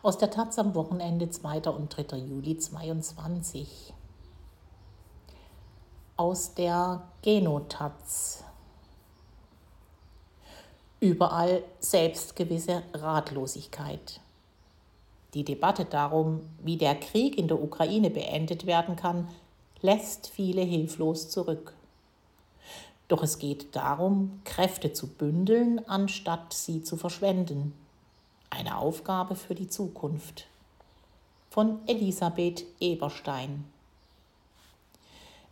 Aus der Taz am Wochenende 2. und 3. Juli 22. Aus der Genotaz. Überall selbstgewisse Ratlosigkeit. Die Debatte darum, wie der Krieg in der Ukraine beendet werden kann, lässt viele hilflos zurück. Doch es geht darum, Kräfte zu bündeln, anstatt sie zu verschwenden. Eine Aufgabe für die Zukunft. Von Elisabeth Eberstein.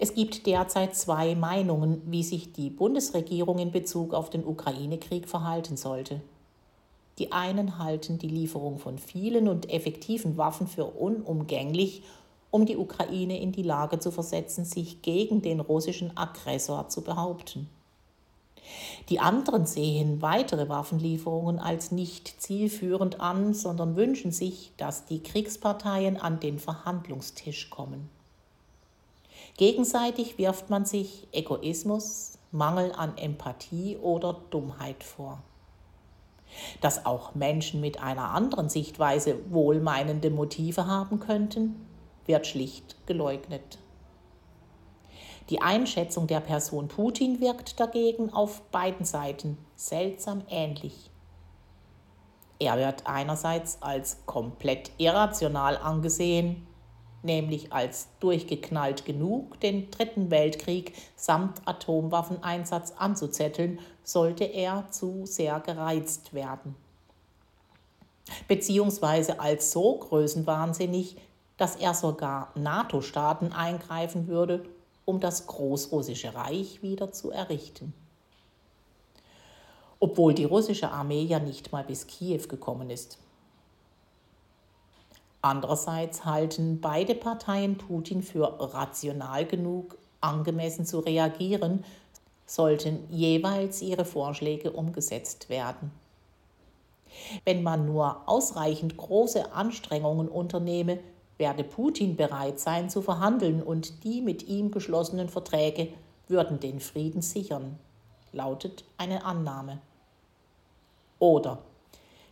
Es gibt derzeit zwei Meinungen, wie sich die Bundesregierung in Bezug auf den Ukraine-Krieg verhalten sollte. Die einen halten die Lieferung von vielen und effektiven Waffen für unumgänglich, um die Ukraine in die Lage zu versetzen, sich gegen den russischen Aggressor zu behaupten. Die anderen sehen weitere Waffenlieferungen als nicht zielführend an, sondern wünschen sich, dass die Kriegsparteien an den Verhandlungstisch kommen. Gegenseitig wirft man sich Egoismus, Mangel an Empathie oder Dummheit vor. Dass auch Menschen mit einer anderen Sichtweise wohlmeinende Motive haben könnten, wird schlicht geleugnet. Die Einschätzung der Person Putin wirkt dagegen auf beiden Seiten seltsam ähnlich. Er wird einerseits als komplett irrational angesehen, nämlich als durchgeknallt genug, den Dritten Weltkrieg samt Atomwaffeneinsatz anzuzetteln, sollte er zu sehr gereizt werden. Beziehungsweise als so größenwahnsinnig, dass er sogar NATO-Staaten eingreifen würde, um das Großrussische Reich wieder zu errichten. Obwohl die russische Armee ja nicht mal bis Kiew gekommen ist. Andererseits halten beide Parteien Putin für rational genug, angemessen zu reagieren, sollten jeweils ihre Vorschläge umgesetzt werden. Wenn man nur ausreichend große Anstrengungen unternehme, werde Putin bereit sein zu verhandeln und die mit ihm geschlossenen Verträge würden den Frieden sichern, lautet eine Annahme. Oder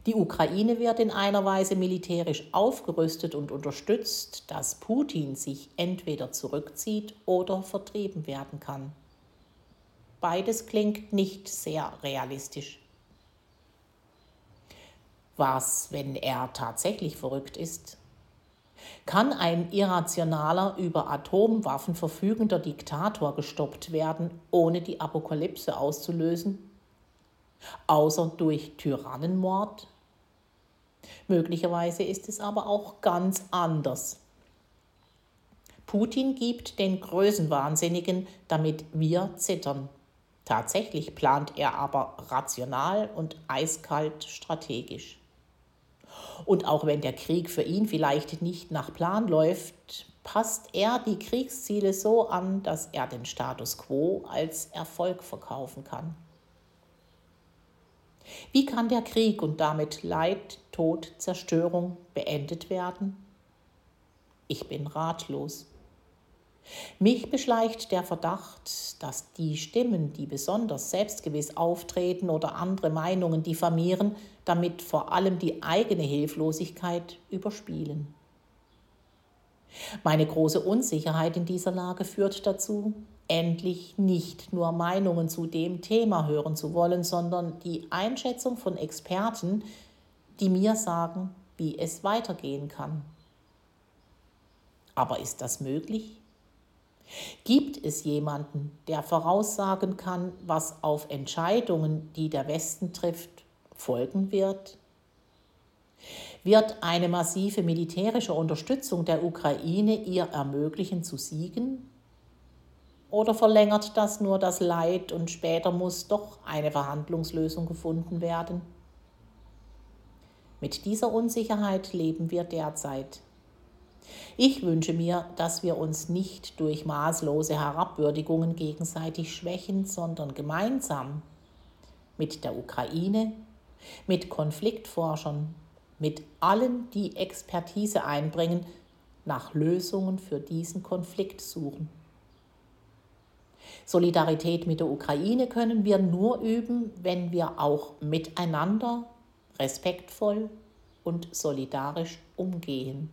die Ukraine wird in einer Weise militärisch aufgerüstet und unterstützt, dass Putin sich entweder zurückzieht oder vertrieben werden kann. Beides klingt nicht sehr realistisch. Was, wenn er tatsächlich verrückt ist? Kann ein irrationaler, über Atomwaffen verfügender Diktator gestoppt werden, ohne die Apokalypse auszulösen? Außer durch Tyrannenmord? Möglicherweise ist es aber auch ganz anders. Putin gibt den Größenwahnsinnigen, damit wir zittern. Tatsächlich plant er aber rational und eiskalt strategisch. Und auch wenn der Krieg für ihn vielleicht nicht nach Plan läuft, passt er die Kriegsziele so an, dass er den Status quo als Erfolg verkaufen kann. Wie kann der Krieg und damit Leid, Tod, Zerstörung beendet werden? Ich bin ratlos. Mich beschleicht der Verdacht, dass die Stimmen, die besonders selbstgewiss auftreten oder andere Meinungen diffamieren, damit vor allem die eigene Hilflosigkeit überspielen. Meine große Unsicherheit in dieser Lage führt dazu, endlich nicht nur Meinungen zu dem Thema hören zu wollen, sondern die Einschätzung von Experten, die mir sagen, wie es weitergehen kann. Aber ist das möglich? Gibt es jemanden, der voraussagen kann, was auf Entscheidungen, die der Westen trifft, folgen wird? Wird eine massive militärische Unterstützung der Ukraine ihr ermöglichen zu siegen? Oder verlängert das nur das Leid und später muss doch eine Verhandlungslösung gefunden werden? Mit dieser Unsicherheit leben wir derzeit. Ich wünsche mir, dass wir uns nicht durch maßlose Herabwürdigungen gegenseitig schwächen, sondern gemeinsam mit der Ukraine, mit Konfliktforschern, mit allen, die Expertise einbringen, nach Lösungen für diesen Konflikt suchen. Solidarität mit der Ukraine können wir nur üben, wenn wir auch miteinander respektvoll, und solidarisch umgehen.